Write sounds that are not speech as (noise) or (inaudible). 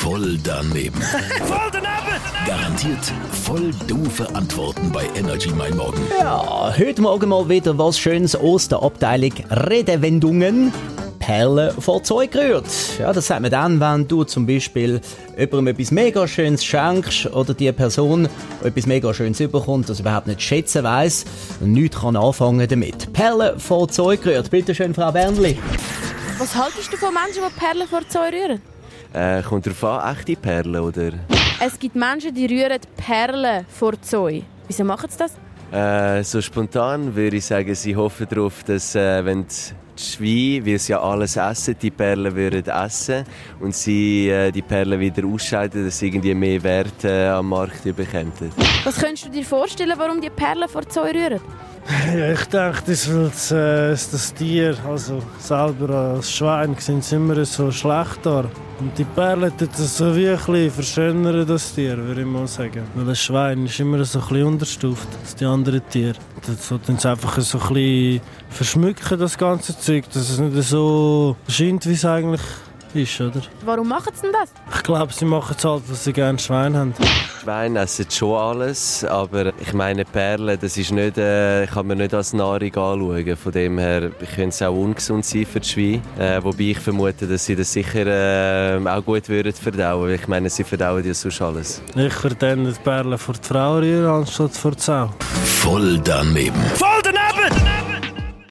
Voll daneben. (laughs) Voll daneben! Garantiert voll doofe Antworten bei Energy Mein Morgen. Ja, heute Morgen mal wieder was Schönes aus der Abteilung Redewendungen. Perlen vor Zeug gerührt. Ja, das sagt man dann, wenn du zum Beispiel jemandem etwas mega Schönes schenkst oder die Person etwas mega Schönes überkommt, das überhaupt nicht schätzen weiss und nichts kann anfangen damit. Perlen vor Zeug gerührt. Bitte schön, Frau Bernli. Was haltest du von Menschen, die Perlen vor Zeug rühren? Äh, kommt darauf an, echte Perlen, oder? Es gibt Menschen, die rühren Perlen vor Zeug. Wieso machen sie das? Äh, so spontan würde ich sagen, sie hoffen darauf, dass äh, wenn die Schweine, weil sie ja alles essen, die Perlen würden essen und sie äh, die Perlen wieder ausscheiden, dass sie irgendwie mehr Wert äh, am Markt bekommen. Was könntest du dir vorstellen, warum die Perlen vor Zeug rühren? (laughs) Ja, ich denke, das ist, weil das, das Tier, also selber als Schwein, sind sie immer so schlecht da. Und die Perlen tut das so wie ein verschönern, das Tier, würde ich mal sagen. Weil ein Schwein ist immer so ein bisschen unterstuft als die anderen Tiere. So tun sie einfach so ein bisschen verschmücken, das ganze Zeug, dass es nicht so scheint, wie es eigentlich ist, oder? Warum machen sie denn das? Ich glaube, sie machen es halt, weil sie gerne Schwein haben. Schweine essen schon alles, aber ich meine Perlen, das ist nicht, äh, kann man nicht als Nahrung anschauen. Von dem her könnte es auch ungesund sein für die Schweine. Äh, wobei ich vermute, dass sie das sicher äh, auch gut würden verdauen. Ich meine, sie verdauen ja sonst alles. Ich dann die Perlen vor die Frau rühren, anstatt vor die Sau. Voll daneben. Voll